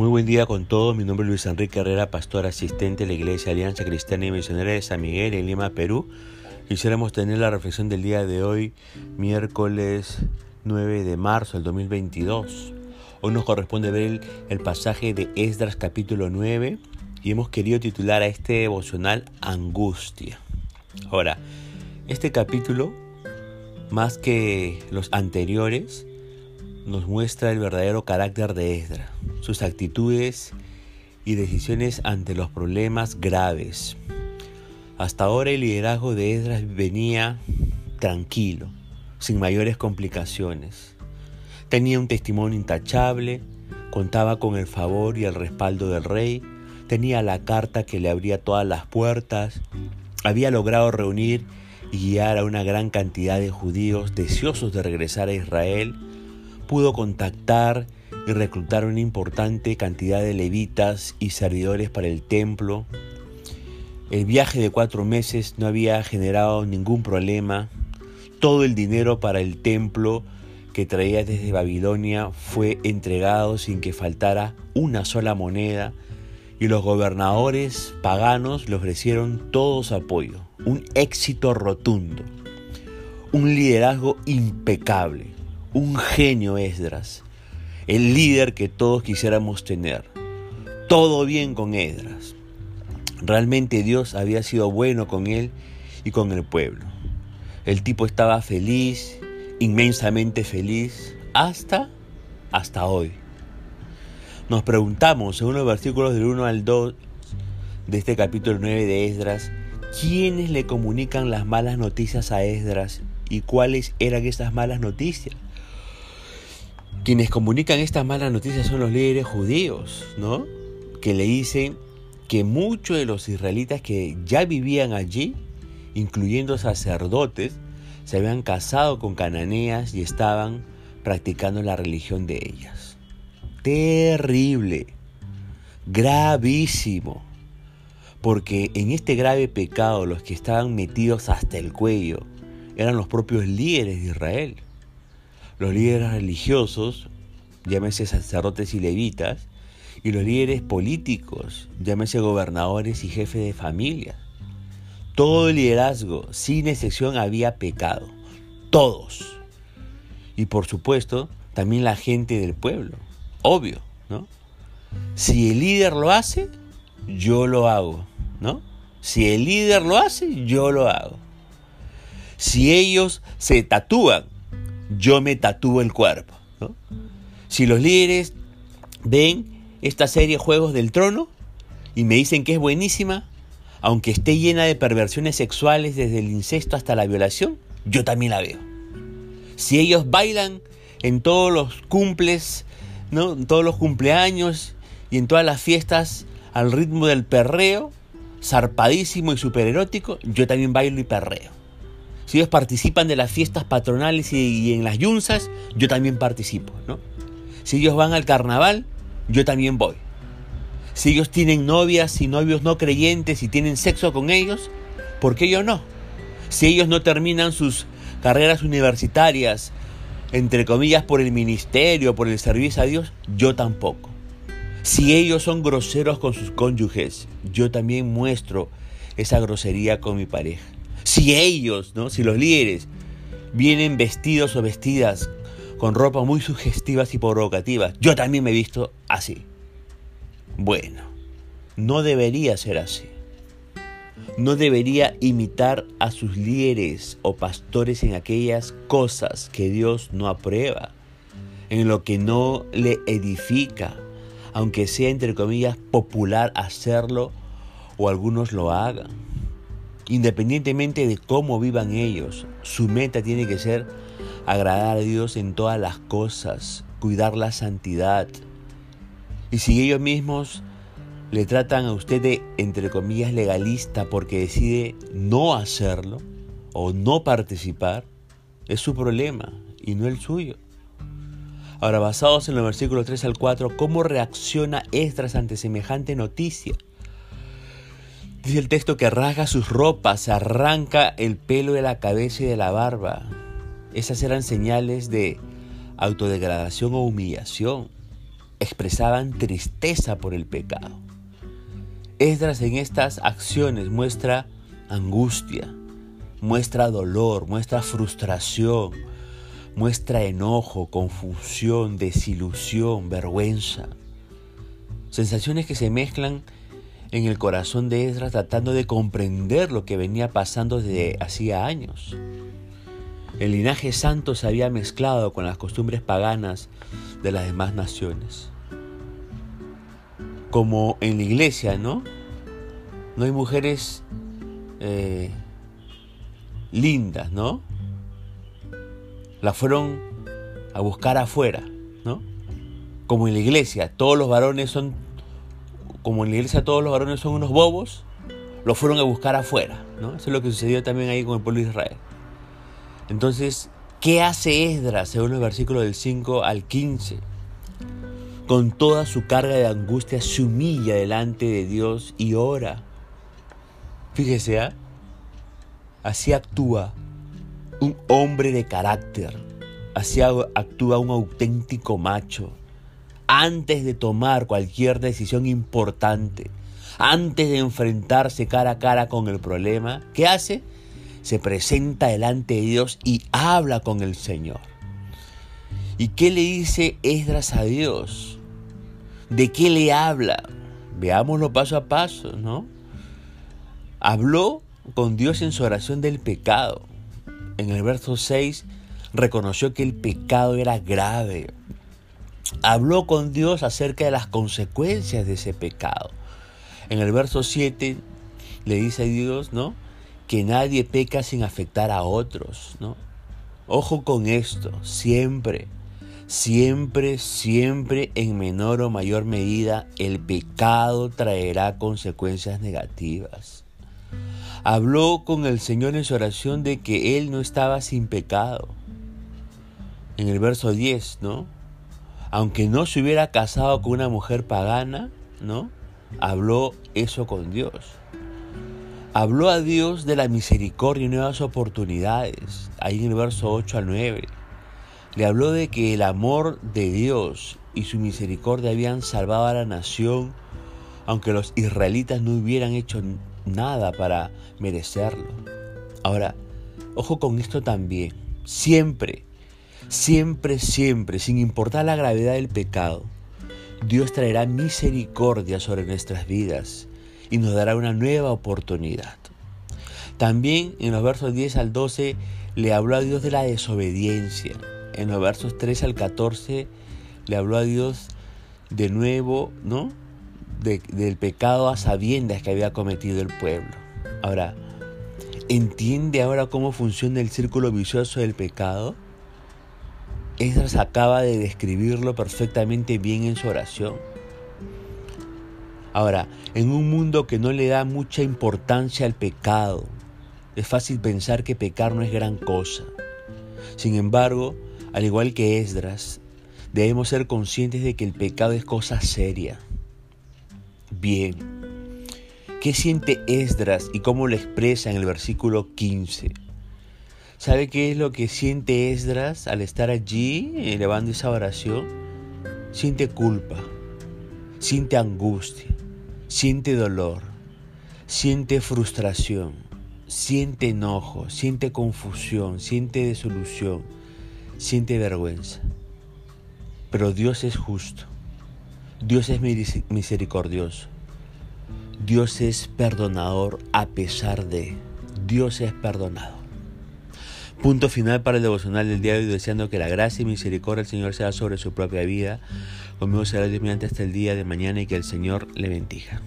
Muy buen día con todos. Mi nombre es Luis Enrique Herrera, pastor asistente de la Iglesia Alianza Cristiana y Misionera de San Miguel en Lima, Perú. Quisiéramos tener la reflexión del día de hoy, miércoles 9 de marzo del 2022. Hoy nos corresponde ver el, pasaje de Esdras capítulo 9 y hemos querido titular a este devocional Angustia. Ahora, este capítulo, más que los anteriores, nos muestra el verdadero carácter de Esdras, sus actitudes y decisiones ante los problemas graves. Hasta ahora el liderazgo de Esdras venía tranquilo, sin mayores complicaciones. Tenía un testimonio intachable, contaba con el favor y el respaldo del rey, tenía la carta que le abría todas las puertas, había logrado reunir y guiar a una gran cantidad de judíos deseosos de regresar a Israel, pudo contactar y reclutar una importante cantidad de levitas y servidores para el templo. El viaje de cuatro meses no había generado ningún problema. Todo el dinero para el templo que traía desde Babilonia fue entregado sin que faltara una sola moneda y los gobernadores paganos le ofrecieron todo su apoyo. Un éxito rotundo, un liderazgo impecable un genio Esdras, el líder que todos quisiéramos tener. Todo bien con Esdras. Realmente Dios había sido bueno con él y con el pueblo. El tipo estaba feliz, inmensamente feliz, hasta, hasta hoy. Nos preguntamos, según los versículos del 1 al 2 de este capítulo 9 de Esdras, ¿quiénes le comunican las malas noticias a Esdras y cuáles eran esas malas noticias? Quienes comunican estas malas noticias son los líderes judíos, ¿no? Que le dicen que muchos de los israelitas que ya vivían allí, incluyendo sacerdotes, se habían casado con cananeas y estaban practicando la religión de ellas. Terrible, gravísimo, porque en este grave pecado los que estaban metidos hasta el cuello eran los propios líderes de Israel los líderes religiosos, llámese sacerdotes y levitas, y los líderes políticos, llámese gobernadores y jefes de familia. Todo el liderazgo, sin excepción, había pecado. Todos. Y por supuesto, también la gente del pueblo. Obvio, ¿no? Si el líder lo hace, yo lo hago, ¿no? Si el líder lo hace, yo lo hago. Si ellos se tatúan yo me tatúo el cuerpo. Si los líderes ven esta serie Juegos del Trono y me dicen que es buenísima, aunque esté llena de perversiones sexuales desde el incesto hasta la violación, yo también la veo. Si ellos bailan en todos los cumples, ¿no? en todos los cumpleaños y en todas las fiestas al ritmo del perreo, zarpadísimo y supererótico, yo también bailo y perreo. Si ellos participan de las fiestas patronales y, en las yunzas, yo también participo, ¿no? Si ellos van al carnaval, yo también voy. Si ellos tienen novias y novios no creyentes y tienen sexo con ellos, ¿por qué yo no? Si ellos no terminan sus carreras universitarias, entre comillas, por el ministerio, por el servicio a Dios, yo tampoco. Si ellos son groseros con sus cónyuges, yo también muestro esa grosería con mi pareja. Si ellos, ¿no? si los líderes vienen vestidos o vestidas con ropa muy sugestivas y provocativas, yo también me he visto así. Bueno, no debería ser así. No debería imitar a sus líderes o pastores en aquellas cosas que Dios no aprueba, en lo que no le edifica, aunque sea entre comillas popular hacerlo o algunos lo hagan. Independientemente de cómo vivan ellos, su meta tiene que ser agradar a Dios en todas las cosas, cuidar la santidad. Y si ellos mismos le tratan a usted de, entre comillas, legalista porque decide no hacerlo o no participar, es su problema y no el suyo. Ahora, basados en los versículos 3 al 4, ¿cómo reacciona Esdras ante semejante noticia? Dice el texto que rasga sus ropas, arranca el pelo de la cabeza y de la barba. Esas eran señales de autodegradación o humillación. expresaban tristeza por el pecado. Esdras en estas acciones muestra angustia, muestra dolor, muestra frustración, muestra enojo, confusión, desilusión, vergüenza. Sensaciones que se mezclan en el corazón de Esdras tratando de comprender lo que venía pasando desde hacía años. El linaje santo se había mezclado con las costumbres paganas de las demás naciones. Como en la iglesia, ¿no? No hay mujeres eh, lindas, ¿no? Las fueron a buscar afuera, ¿no? Como en la iglesia, todos los varones son, como en la iglesia todos los varones son unos bobos, los fueron a buscar afuera, ¿no? Eso es lo que sucedió también ahí con el pueblo de Israel. Entonces, ¿qué hace Esdras según el versículo del 5 al 15? Con toda su carga de angustia se humilla delante de Dios y ora. Fíjese, ¿ah? así actúa un hombre de carácter, así actúa un auténtico macho. Antes de tomar cualquier decisión importante, antes de enfrentarse cara a cara con el problema, ¿qué hace? Se presenta delante de Dios y habla con el Señor. ¿Y qué le dice Esdras a Dios? ¿De qué le habla? Veámoslo paso a paso, ¿no? Habló con Dios en su oración del pecado. En el verso 6 reconoció que el pecado era grave. Habló con Dios acerca de las consecuencias de ese pecado. En el verso 7 le dice a Dios, ¿no? Que nadie peca sin afectar a otros, ¿no? Ojo con esto, siempre, siempre, siempre en menor o mayor medida el pecado traerá consecuencias negativas habló con el Señor en su oración de que él no estaba sin pecado. En el verso 10, ¿no? Aunque no se hubiera casado con una mujer pagana, ¿no? Habló eso con Dios. Habló a Dios de la misericordia y nuevas oportunidades, ahí en el verso 8 al 9. Le habló de que el amor de Dios y su misericordia habían salvado a la nación, aunque los israelitas no hubieran hecho nada para merecerlo. Ahora, ojo con esto también. Siempre, siempre, siempre, sin importar la gravedad del pecado, Dios traerá misericordia sobre nuestras vidas y nos dará una nueva oportunidad. También en los versos 10 al 12 le habló a Dios de la desobediencia. En los versos 13 al 14 le habló a Dios de nuevo, ¿no? del pecado a sabiendas que había cometido el pueblo. Ahora, ¿entiende ahora cómo funciona el círculo vicioso del pecado? Esdras acaba de describirlo perfectamente bien en su oración. Ahora, en un mundo que no le da mucha importancia al pecado, es fácil pensar que pecar no es gran cosa. Sin embargo, al igual que Esdras, debemos ser conscientes de que el pecado es cosa seria bien. ¿Qué siente Esdras y cómo lo expresa en el versículo 15? ¿Sabe qué es lo que siente Esdras al estar allí elevando esa oración? Siente culpa, siente angustia, siente dolor, siente frustración, siente enojo, siente confusión, siente desolución, siente vergüenza. Pero Dios es justo. Dios es misericordioso. Dios es perdonador a pesar de. Dios es perdonado. Punto final para el devocional del día de hoy, deseando que la gracia y misericordia del Señor sea sobre su propia vida. Conmigo será Dios mediante hasta el día de mañana y que el Señor le bendiga.